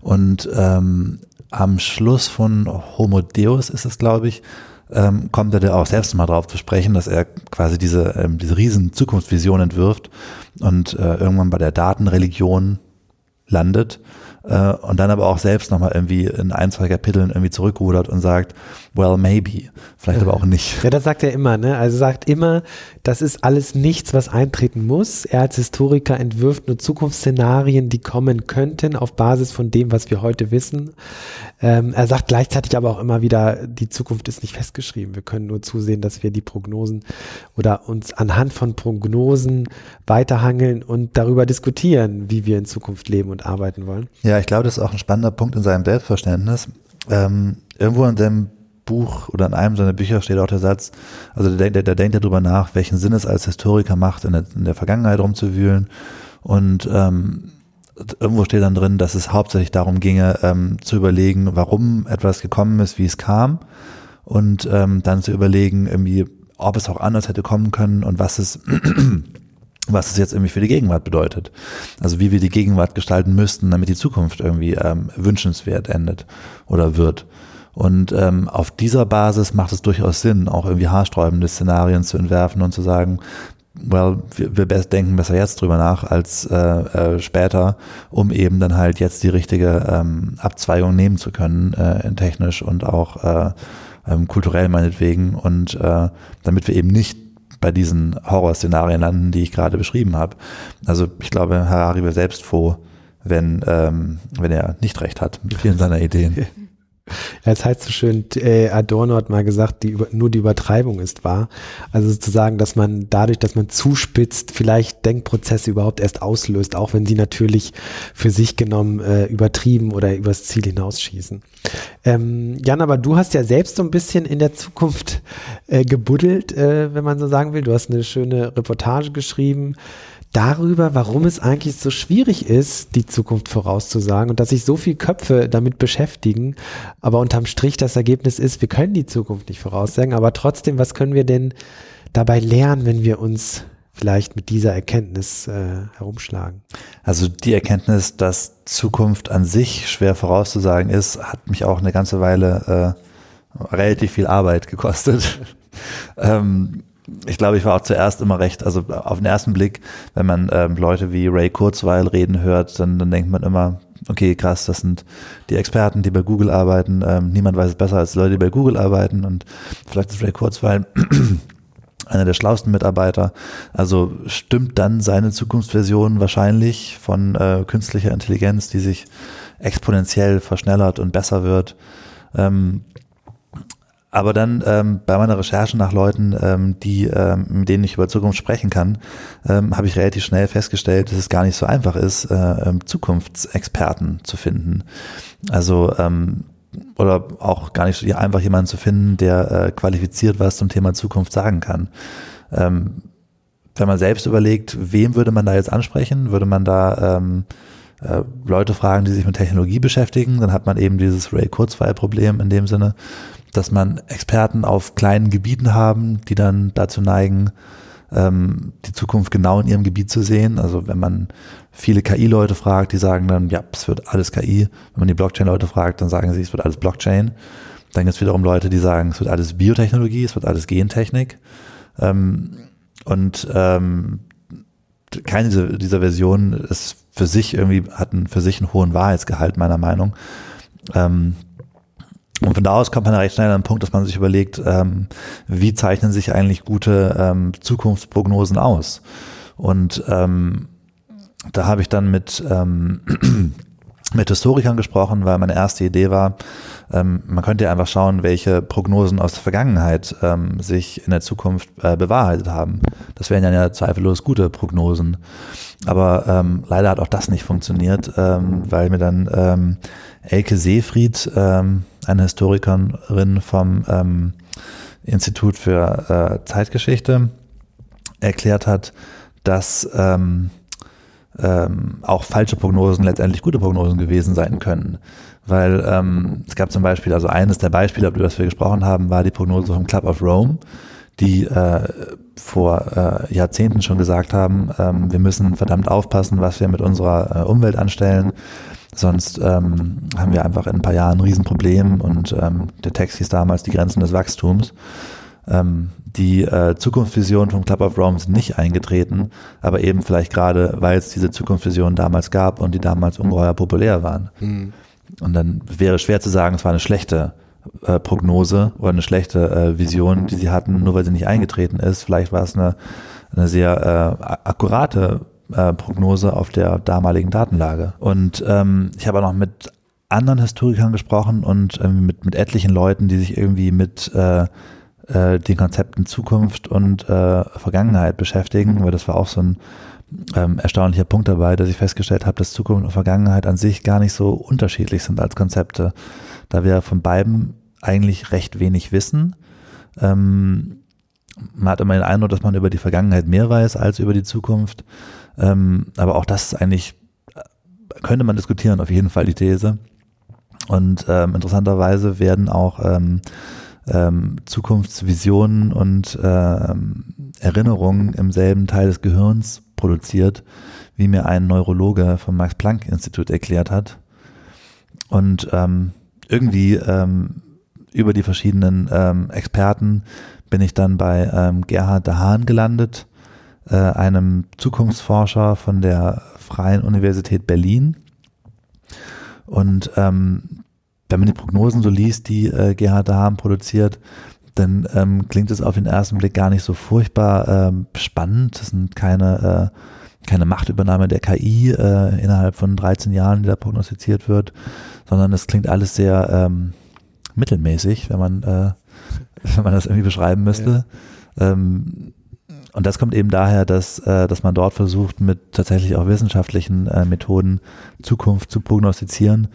D: Und ähm, am Schluss von Homo Deus ist es, glaube ich, ähm, kommt er da auch selbst mal drauf zu sprechen, dass er quasi diese, ähm, diese riesen Zukunftsvision entwirft und äh, irgendwann bei der Datenreligion landet äh, und dann aber auch selbst nochmal irgendwie in ein, zwei Kapiteln irgendwie zurückrudert und sagt, well, maybe, vielleicht aber auch nicht.
B: Ja, das sagt er immer, ne? Also sagt immer, das ist alles nichts, was eintreten muss. Er als Historiker entwirft nur Zukunftsszenarien, die kommen könnten auf Basis von dem, was wir heute wissen. Ähm, er sagt gleichzeitig aber auch immer wieder, die Zukunft ist nicht festgeschrieben. Wir können nur zusehen, dass wir die Prognosen oder uns anhand von Prognosen weiterhangeln und darüber diskutieren, wie wir in Zukunft leben und arbeiten wollen.
D: Ja, ich glaube, das ist auch ein spannender Punkt in seinem Selbstverständnis. Ähm, irgendwo in dem Buch oder in einem seiner Bücher steht auch der Satz, also der denkt ja darüber nach, welchen Sinn es als Historiker macht, in der, in der Vergangenheit rumzuwühlen. Und ähm, irgendwo steht dann drin, dass es hauptsächlich darum ginge, ähm, zu überlegen, warum etwas gekommen ist, wie es kam. Und ähm, dann zu überlegen, irgendwie, ob es auch anders hätte kommen können und was es was es jetzt irgendwie für die Gegenwart bedeutet. Also wie wir die Gegenwart gestalten müssten, damit die Zukunft irgendwie ähm, wünschenswert endet oder wird. Und ähm, auf dieser Basis macht es durchaus Sinn, auch irgendwie haarsträubende Szenarien zu entwerfen und zu sagen, well, wir, wir denken besser jetzt drüber nach als äh, äh, später, um eben dann halt jetzt die richtige ähm, Abzweigung nehmen zu können, äh, technisch und auch äh, ähm, kulturell meinetwegen und äh, damit wir eben nicht bei diesen Horrorszenarien landen, die ich gerade beschrieben habe. Also ich glaube, Harari wäre selbst froh, wenn, ähm, wenn er nicht recht hat mit vielen seiner Ideen.
B: Ja, es heißt so schön, äh, Adorno hat mal gesagt, die, nur die Übertreibung ist wahr. Also sozusagen, dass man dadurch, dass man zuspitzt, vielleicht Denkprozesse überhaupt erst auslöst, auch wenn sie natürlich für sich genommen äh, übertrieben oder übers Ziel hinausschießen. Ähm, Jan, aber du hast ja selbst so ein bisschen in der Zukunft äh, gebuddelt, äh, wenn man so sagen will. Du hast eine schöne Reportage geschrieben darüber, warum es eigentlich so schwierig ist, die Zukunft vorauszusagen und dass sich so viele Köpfe damit beschäftigen. Aber unterm Strich das Ergebnis ist, wir können die Zukunft nicht voraussagen, aber trotzdem, was können wir denn dabei lernen, wenn wir uns vielleicht mit dieser Erkenntnis äh, herumschlagen?
D: Also die Erkenntnis, dass Zukunft an sich schwer vorauszusagen ist, hat mich auch eine ganze Weile äh, relativ viel Arbeit gekostet. ähm, ich glaube, ich war auch zuerst immer recht, also auf den ersten Blick, wenn man ähm, Leute wie Ray Kurzweil reden hört, dann, dann denkt man immer, okay, krass, das sind die Experten, die bei Google arbeiten. Ähm, niemand weiß es besser als Leute, die bei Google arbeiten und vielleicht ist Ray Kurzweil einer der schlauesten Mitarbeiter. Also stimmt dann seine Zukunftsversion wahrscheinlich von äh, künstlicher Intelligenz, die sich exponentiell verschnellert und besser wird. Ähm, aber dann ähm, bei meiner Recherche nach Leuten, ähm, die, ähm, mit denen ich über Zukunft sprechen kann, ähm, habe ich relativ schnell festgestellt, dass es gar nicht so einfach ist, äh, ähm, Zukunftsexperten zu finden. Also ähm, oder auch gar nicht so einfach jemanden zu finden, der äh, qualifiziert was zum Thema Zukunft sagen kann. Ähm, wenn man selbst überlegt, wem würde man da jetzt ansprechen, würde man da ähm, äh, Leute fragen, die sich mit Technologie beschäftigen, dann hat man eben dieses Ray Kurzweil-Problem in dem Sinne, dass man Experten auf kleinen Gebieten haben, die dann dazu neigen, ähm, die Zukunft genau in ihrem Gebiet zu sehen. Also wenn man viele KI-Leute fragt, die sagen dann, ja, es wird alles KI. Wenn man die Blockchain-Leute fragt, dann sagen sie, es wird alles Blockchain. Dann gibt es wiederum Leute, die sagen, es wird alles Biotechnologie, es wird alles Gentechnik. Ähm, und ähm, keine dieser, Versionen ist für sich irgendwie, hat für sich einen hohen Wahrheitsgehalt, meiner Meinung. Ähm, und von da aus kommt man recht schnell an den Punkt, dass man sich überlegt, ähm, wie zeichnen sich eigentlich gute ähm, Zukunftsprognosen aus? Und ähm, da habe ich dann mit, ähm, mit Historikern gesprochen, weil meine erste Idee war, ähm, man könnte ja einfach schauen, welche Prognosen aus der Vergangenheit ähm, sich in der Zukunft äh, bewahrheitet haben. Das wären ja zweifellos gute Prognosen. Aber ähm, leider hat auch das nicht funktioniert, ähm, weil mir dann ähm, Elke Seefried, ähm, eine Historikerin vom ähm, Institut für äh, Zeitgeschichte, erklärt hat, dass ähm, ähm, auch falsche Prognosen letztendlich gute Prognosen gewesen sein können. Weil ähm, es gab zum Beispiel, also eines der Beispiele, über das wir gesprochen haben, war die Prognose vom Club of Rome, die äh, vor äh, Jahrzehnten schon gesagt haben, ähm, wir müssen verdammt aufpassen, was wir mit unserer äh, Umwelt anstellen. Sonst ähm, haben wir einfach in ein paar Jahren ein Riesenproblem und ähm, der Text hieß damals die Grenzen des Wachstums. Ähm, die äh, Zukunftsvisionen vom Club of Rome sind nicht eingetreten, aber eben vielleicht gerade, weil es diese Zukunftsvisionen damals gab und die damals ungeheuer populär waren. Mhm. Und dann wäre schwer zu sagen, es war eine schlechte äh, Prognose oder eine schlechte äh, Vision, die sie hatten, nur weil sie nicht eingetreten ist. Vielleicht war es eine, eine sehr äh, akkurate äh, Prognose auf der damaligen Datenlage. Und ähm, ich habe auch noch mit anderen Historikern gesprochen und ähm, mit, mit etlichen Leuten, die sich irgendwie mit äh, äh, den Konzepten Zukunft und äh, Vergangenheit beschäftigen, weil das war auch so ein ähm, erstaunlicher Punkt dabei, dass ich festgestellt habe, dass Zukunft und Vergangenheit an sich gar nicht so unterschiedlich sind als Konzepte, da wir von beiden eigentlich recht wenig wissen. Ähm, man hat immer den Eindruck, dass man über die Vergangenheit mehr weiß als über die Zukunft. Ähm, aber auch das ist eigentlich, könnte man diskutieren, auf jeden Fall die These. Und ähm, interessanterweise werden auch ähm, ähm, Zukunftsvisionen und ähm, Erinnerungen im selben Teil des Gehirns produziert, wie mir ein Neurologe vom Max-Planck-Institut erklärt hat. Und ähm, irgendwie über die verschiedenen Experten bin ich dann bei ähm, Gerhard de Haan gelandet, äh, einem Zukunftsforscher von der Freien Universität Berlin. Und ähm, wenn man die Prognosen so liest, die äh, Gerhard de Haan produziert, dann ähm, klingt es auf den ersten Blick gar nicht so furchtbar ähm, spannend. Das sind keine, äh, keine Machtübernahme der KI äh, innerhalb von 13 Jahren, die da prognostiziert wird, sondern es klingt alles sehr ähm, mittelmäßig, wenn man, äh, wenn man das irgendwie beschreiben müsste. Ja. Ähm, und das kommt eben daher, dass, äh, dass man dort versucht, mit tatsächlich auch wissenschaftlichen äh, Methoden Zukunft zu prognostizieren.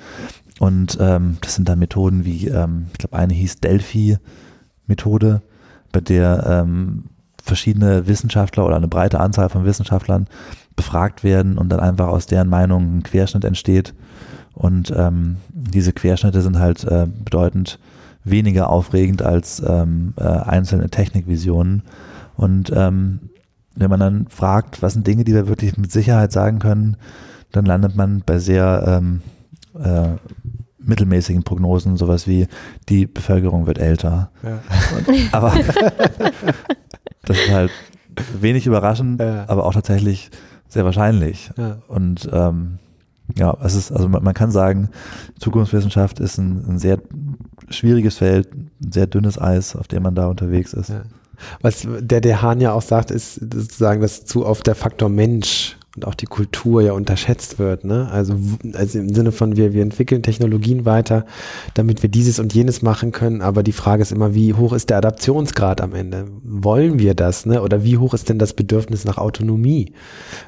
D: Und ähm, das sind dann Methoden wie, ähm, ich glaube, eine hieß Delphi-Methode, bei der ähm, verschiedene Wissenschaftler oder eine breite Anzahl von Wissenschaftlern befragt werden und dann einfach aus deren Meinung ein Querschnitt entsteht. Und ähm, diese Querschnitte sind halt äh, bedeutend weniger aufregend als ähm, äh, einzelne Technikvisionen. Und ähm, wenn man dann fragt, was sind Dinge, die wir wirklich mit Sicherheit sagen können, dann landet man bei sehr ähm, äh, mittelmäßigen Prognosen, sowas wie die Bevölkerung wird älter. Ja. Und, aber Das ist halt wenig überraschend,
B: Ja.
D: aber auch tatsächlich sehr wahrscheinlich.
B: Ja.
D: Und ähm, ja, es ist, also man, man kann sagen, Zukunftswissenschaft ist ein, ein sehr schwieriges Feld, sehr dünnes Eis, auf dem man da unterwegs ist.
B: Ja. Was der Hahn ja auch sagt, ist sozusagen, dass zu oft der Faktor Mensch und auch die Kultur ja unterschätzt wird. Ne? Also, also im Sinne von, wir, wir entwickeln Technologien weiter, damit wir dieses und jenes machen können. Aber die Frage ist immer, wie hoch ist der Adaptionsgrad am Ende? Wollen wir das? Ne? Oder wie hoch ist denn das Bedürfnis nach Autonomie?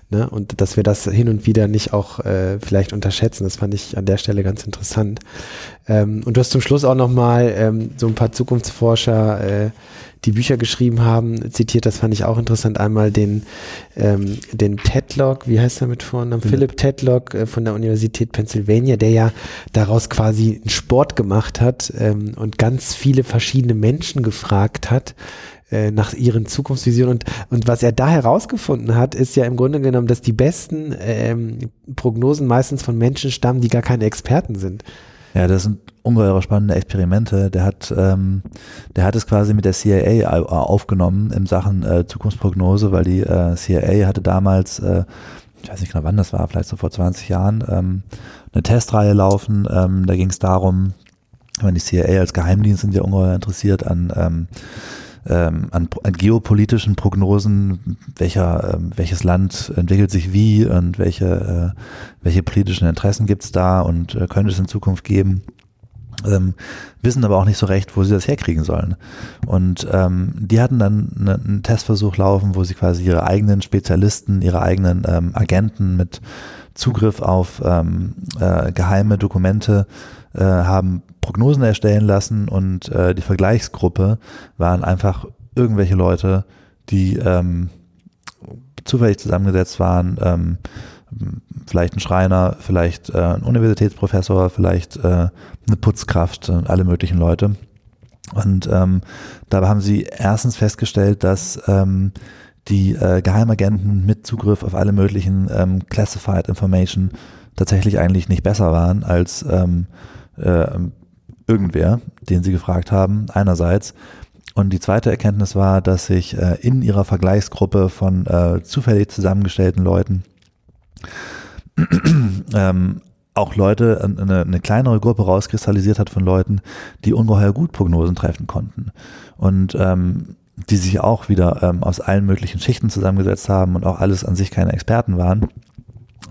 B: Ne? Und dass wir das hin und wieder nicht auch äh, vielleicht unterschätzen, das fand ich an der Stelle ganz interessant. Ähm, und du hast zum Schluss auch nochmal ähm, so ein paar Zukunftsforscher, äh, die Bücher geschrieben haben, zitiert, das fand ich auch interessant. Einmal den, ähm, den Tedlock, wie heißt er mit Vornamen? Philipp Tedlock äh, von der Universität Pennsylvania, der ja daraus quasi einen Sport gemacht hat ähm, und ganz viele verschiedene Menschen gefragt hat, äh, nach ihren Zukunftsvisionen. Und, und was er da herausgefunden hat, ist ja im Grunde genommen, dass die besten ähm, Prognosen meistens von Menschen stammen, die gar keine Experten sind.
D: Ja, das sind ungeheure spannende Experimente. Der hat, ähm, der hat es quasi mit der CIA au- aufgenommen in Sachen äh, Zukunftsprognose, weil die äh, CIA hatte damals, äh, ich weiß nicht genau wann das war, vielleicht so vor 20 Jahren, ähm, eine Testreihe laufen. Ähm, da ging es darum, meine, die CIA als Geheimdienst sind ja ungeheuer interessiert an ähm, an, an geopolitischen Prognosen, welcher, ähm, welches Land entwickelt sich wie und welche, äh, welche politischen Interessen gibt es da und äh, könnte es in Zukunft geben. Ähm, wissen aber auch nicht so recht, wo sie das herkriegen sollen. Und ähm, die hatten dann ne, einen Testversuch laufen, wo sie quasi ihre eigenen Spezialisten, ihre eigenen ähm, Agenten mit Zugriff auf ähm, äh, geheime Dokumente äh, haben Prognosen erstellen lassen und äh, die Vergleichsgruppe waren einfach irgendwelche Leute, die ähm, zufällig zusammengesetzt waren, ähm, vielleicht ein Schreiner, vielleicht äh, ein Universitätsprofessor, vielleicht äh, eine Putzkraft, äh, alle möglichen Leute. Und ähm, dabei haben sie erstens festgestellt, dass ähm, die äh, Geheimagenten mit Zugriff auf alle möglichen ähm, Classified Information tatsächlich eigentlich nicht besser waren als ähm, äh, irgendwer, den sie gefragt haben, einerseits. Und die zweite Erkenntnis war, dass sich äh, in ihrer Vergleichsgruppe von äh, zufällig zusammengestellten Leuten ähm, auch Leute, eine, eine kleinere Gruppe rauskristallisiert hat von Leuten, die ungeheuer gut Prognosen treffen konnten. Und ähm, die sich auch wieder ähm, aus allen möglichen Schichten zusammengesetzt haben und auch alles an sich keine Experten waren.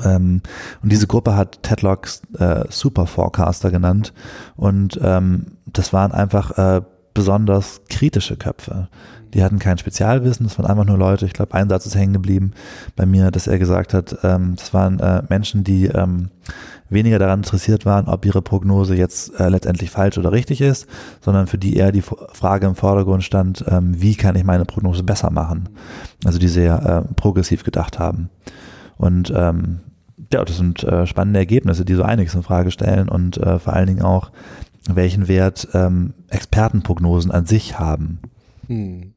D: Ähm, und diese Gruppe hat Tedlocks äh, Super Forecaster genannt. Und ähm, das waren einfach äh, besonders kritische Köpfe. Die hatten kein Spezialwissen, das waren einfach nur Leute, ich glaube, ein Satz ist hängen geblieben bei mir, dass er gesagt hat, ähm, das waren äh, Menschen, die ähm, weniger daran interessiert waren, ob ihre Prognose jetzt äh, letztendlich falsch oder richtig ist, sondern für die eher die Frage im Vordergrund stand, ähm, wie kann ich meine Prognose besser machen? Also die sehr äh, progressiv gedacht haben. Und ähm, ja, das sind äh, spannende Ergebnisse, die so einiges in Frage stellen und äh, vor allen Dingen auch, welchen Wert ähm, Expertenprognosen an sich haben.
B: Hm.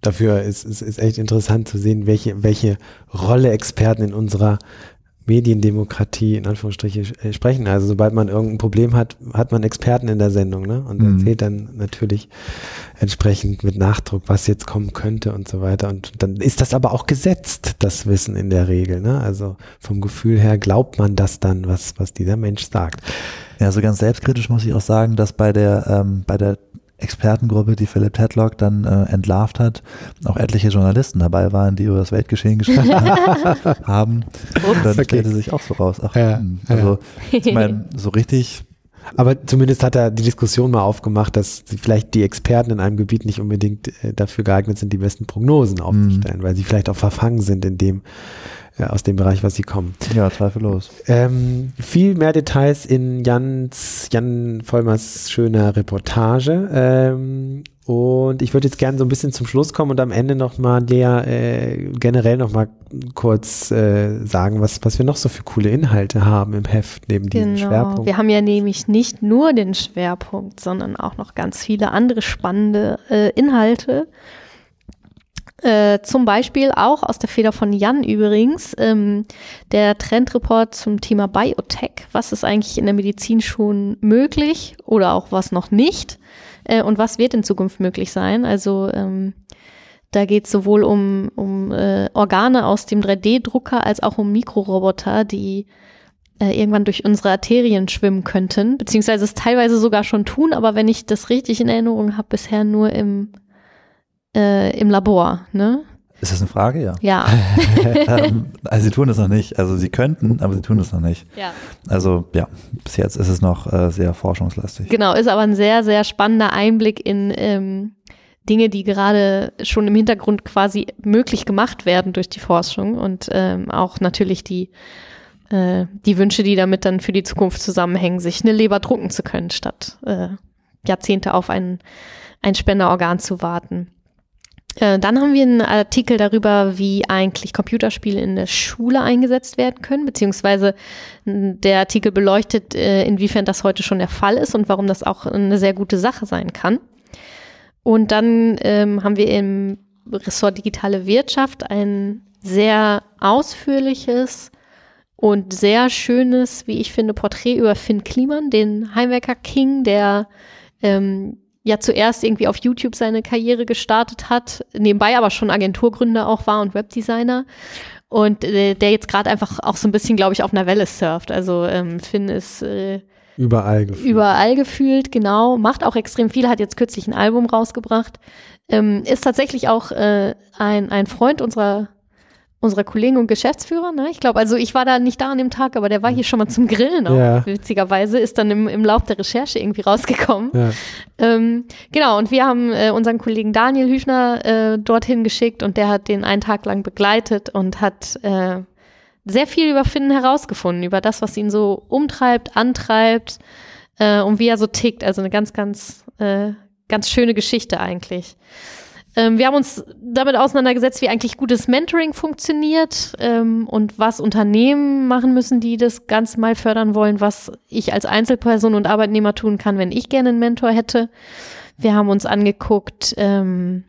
B: Dafür ist es ist, ist echt interessant zu sehen, welche, welche Rolle Experten in unserer Mediendemokratie in Anführungsstriche äh, sprechen. Also sobald man irgendein Problem hat, hat man Experten in der Sendung, ne? Und
D: Mhm.
B: erzählt dann natürlich entsprechend mit Nachdruck, was jetzt kommen könnte und so weiter. Und dann ist das aber auch gesetzt, das Wissen in der Regel. Ne? Also vom Gefühl her glaubt man das dann, was, was dieser Mensch sagt.
D: Ja, so ganz selbstkritisch muss ich auch sagen, dass bei der, ähm, bei der Expertengruppe, die Philipp Tedlock dann äh, entlarvt hat, auch etliche Journalisten dabei waren, die über das Weltgeschehen geschrieben haben. Und dann
B: Okay.
D: stellte sich auch so raus. Ach,
B: Ja,
D: hm, also ich meine, so richtig
B: Aber zumindest hat er die Diskussion mal aufgemacht, dass vielleicht die Experten in einem Gebiet nicht unbedingt äh, dafür geeignet sind, die besten Prognosen aufzustellen, weil sie vielleicht auch verfangen sind in dem, äh, aus dem Bereich, was sie kommen.
D: Ja, zweifellos.
B: Ähm, viel mehr Details in Jans, Jan Vollmers schöner Reportage. Ähm, und ich würde jetzt gerne so ein bisschen zum Schluss kommen und am Ende nochmal der äh, generell nochmal kurz äh, sagen, was, was wir noch so für coole Inhalte haben im Heft neben diesem
C: Genau.
B: Schwerpunkt.
C: Wir haben ja nämlich nicht nur den Schwerpunkt, sondern auch noch ganz viele andere spannende äh, Inhalte. Äh, zum Beispiel auch aus der Feder von Jan übrigens, ähm, der Trendreport zum Thema Biotech. Was ist eigentlich in der Medizin schon möglich oder auch was noch nicht? Äh, und was wird in Zukunft möglich sein? Also ähm, Da geht es sowohl um, um äh, Organe aus dem 3D-Drucker als auch um Mikroroboter, die äh, irgendwann durch unsere Arterien schwimmen könnten, beziehungsweise es teilweise sogar schon tun, aber wenn ich das richtig in Erinnerung habe, bisher nur im, äh, im Labor. Ne?
D: Ist das eine Frage? Ja.
C: Ja.
D: ähm, also sie tun es noch nicht. Also sie könnten, aber sie tun es noch nicht.
C: ja.
D: Also ja, bis jetzt ist es noch äh, sehr forschungslastig.
C: Genau, ist aber ein sehr, sehr spannender Einblick in ähm, Dinge, die gerade schon im Hintergrund quasi möglich gemacht werden durch die Forschung und ähm, auch natürlich die, äh, die Wünsche, die damit dann für die Zukunft zusammenhängen, sich eine Leber drucken zu können, statt äh, Jahrzehnte auf ein, ein Spenderorgan zu warten. Äh, dann haben wir einen Artikel darüber, wie eigentlich Computerspiele in der Schule eingesetzt werden können, beziehungsweise der Artikel beleuchtet, äh, inwiefern das heute schon der Fall ist und warum das auch eine sehr gute Sache sein kann. Und dann ähm, haben wir im Ressort Digitale Wirtschaft ein sehr ausführliches und sehr schönes, wie ich finde, Porträt über Finn Kliman, den Heimwerker King, der ähm, ja zuerst irgendwie auf YouTube seine Karriere gestartet hat, nebenbei aber schon Agenturgründer auch war und Webdesigner. Und äh, der jetzt gerade einfach auch so ein bisschen, glaube ich, auf einer Welle surft. Also ähm, Finn ist äh,
B: Überall gefühlt.
C: überall gefühlt, genau. Macht auch extrem viel, hat jetzt kürzlich ein Album rausgebracht. Ähm, ist tatsächlich auch äh, ein, ein Freund unserer, unserer Kollegen und Geschäftsführer. Ne? Ich glaube, also ich war da nicht da an dem Tag, aber der war hier schon mal zum Grillen auch,
B: Ja.
C: witzigerweise. Ist dann im, im Lauf der Recherche irgendwie rausgekommen.
B: ja.
C: Ähm, genau, und wir haben äh, unseren Kollegen Daniel Hüfner äh, dorthin geschickt und der hat den einen Tag lang begleitet und hat äh, sehr viel über Finn herausgefunden, über das, was ihn so umtreibt, antreibt äh, und wie er so tickt. Also eine ganz, ganz, äh, ganz schöne Geschichte eigentlich. Ähm, wir haben uns damit auseinandergesetzt, wie eigentlich gutes Mentoring funktioniert ähm, und was Unternehmen machen müssen, die das Ganze mal fördern wollen, was ich als Einzelperson und Arbeitnehmer tun kann, wenn ich gerne einen Mentor hätte. Wir haben uns angeguckt, ähm,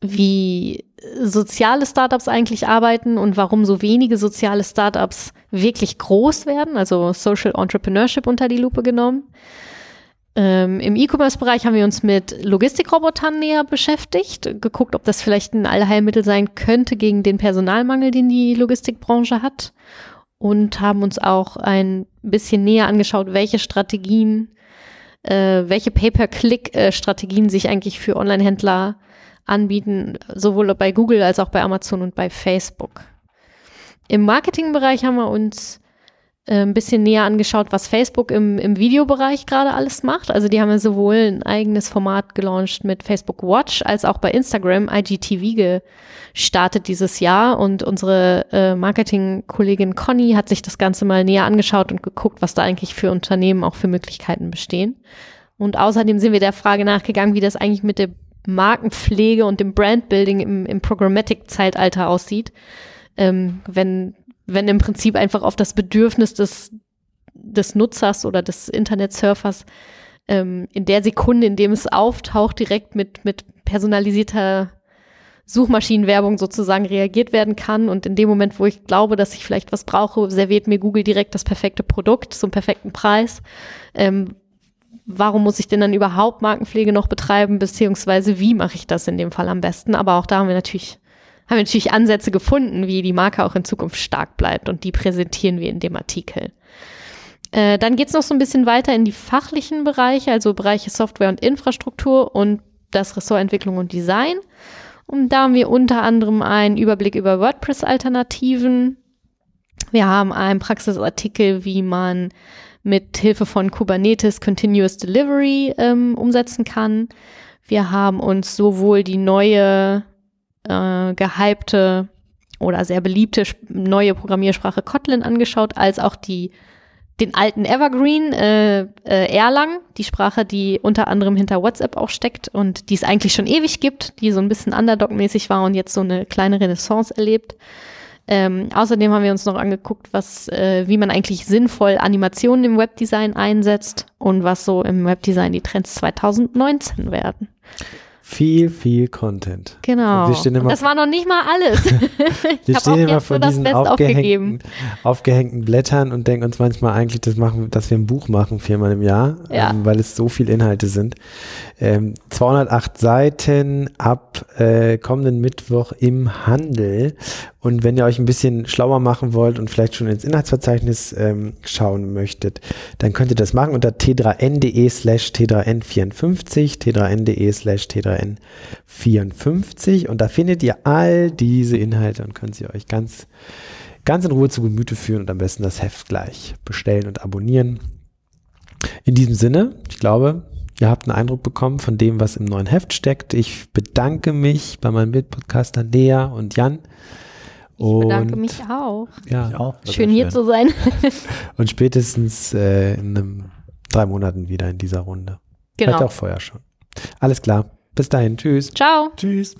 C: wie soziale Startups eigentlich arbeiten und warum so wenige soziale Startups wirklich groß werden, also Social Entrepreneurship unter die Lupe genommen. Ähm, Im E-Commerce-Bereich haben wir uns mit Logistikrobotern näher beschäftigt, geguckt, ob das vielleicht ein Allheilmittel sein könnte gegen den Personalmangel, den die Logistikbranche hat und haben uns auch ein bisschen näher angeschaut, welche Strategien, äh, welche Pay-per-Click-Strategien sich eigentlich für Online-Händler anbieten, sowohl bei Google als auch bei Amazon und bei Facebook. Im Marketingbereich haben wir uns ein bisschen näher angeschaut, was Facebook im, im Videobereich gerade alles macht. Also die haben ja sowohl ein eigenes Format gelauncht mit Facebook Watch als auch bei Instagram IGTV gestartet dieses Jahr. Und unsere äh, Marketingkollegin Conny hat sich das Ganze mal näher angeschaut und geguckt, was da eigentlich für Unternehmen auch für Möglichkeiten bestehen. Und außerdem sind wir der Frage nachgegangen, wie das eigentlich mit der Markenpflege und dem Brandbuilding im, im Programmatic-Zeitalter aussieht. Ähm, wenn, wenn im Prinzip einfach auf das Bedürfnis des, des Nutzers oder des Internetsurfers ähm, in der Sekunde, in dem es auftaucht, direkt mit, mit personalisierter Suchmaschinenwerbung sozusagen reagiert werden kann. Und in dem Moment, wo ich glaube, dass ich vielleicht was brauche, serviert mir Google direkt das perfekte Produkt zum perfekten Preis. Ähm, warum muss ich denn dann überhaupt Markenpflege noch betreiben, beziehungsweise wie mache ich das in dem Fall am besten? Aber auch da haben wir natürlich, haben wir natürlich Ansätze gefunden, wie die Marke auch in Zukunft stark bleibt und die präsentieren wir in dem Artikel. Äh, dann geht's noch so ein bisschen weiter in die fachlichen Bereiche, also Bereiche Software und Infrastruktur und das Ressort Entwicklung und Design. Und da haben wir unter anderem einen Überblick über WordPress-Alternativen. Wir haben einen Praxisartikel, wie man mit Hilfe von Kubernetes Continuous Delivery ähm, umsetzen kann. Wir haben uns sowohl die neue, äh, gehypte oder sehr beliebte neue Programmiersprache Kotlin angeschaut, als auch die den alten Evergreen äh, äh, Erlang, die Sprache, die unter anderem hinter WhatsApp auch steckt und die es eigentlich schon ewig gibt, die so ein bisschen Underdog-mäßig war und jetzt so eine kleine Renaissance erlebt. Ähm, außerdem haben wir uns noch angeguckt, was, äh, wie man eigentlich sinnvoll Animationen im Webdesign einsetzt und was so im Webdesign die Trends 2019 werden.
B: Viel, viel Content.
C: Genau.
B: Immer-
C: das war noch nicht mal alles.
B: Wir stehen immer vor diesen aufgehängten, aufgehängten Blättern und denken uns manchmal eigentlich, das machen, dass wir ein Buch machen, viermal im Jahr,
C: Ja.
B: ähm, weil es so viele Inhalte sind. Ähm, 208 Seiten ab äh, kommenden Mittwoch im Handel. Und wenn ihr euch ein bisschen schlauer machen wollt und vielleicht schon ins Inhaltsverzeichnis ähm, schauen möchtet, dann könnt ihr das machen unter t3n.de slash t3n54, t3n.de slash t3n54 und da findet ihr all diese Inhalte und könnt sie euch ganz, ganz in Ruhe zu Gemüte führen und am besten das Heft gleich bestellen und abonnieren. In diesem Sinne, ich glaube, ihr habt einen Eindruck bekommen von dem, was im neuen Heft steckt. Ich bedanke mich bei meinem Mitpodcaster Lea und Jan.
C: Ich bedanke
B: Und,
C: mich auch.
B: Ja,
D: Ich auch.
C: Schön hier zu sein.
B: und spätestens äh, in einem, drei Monaten wieder in dieser Runde. Vielleicht
C: Genau.
B: auch vorher schon. Alles klar. Bis dahin. Tschüss.
C: Ciao.
D: Tschüss.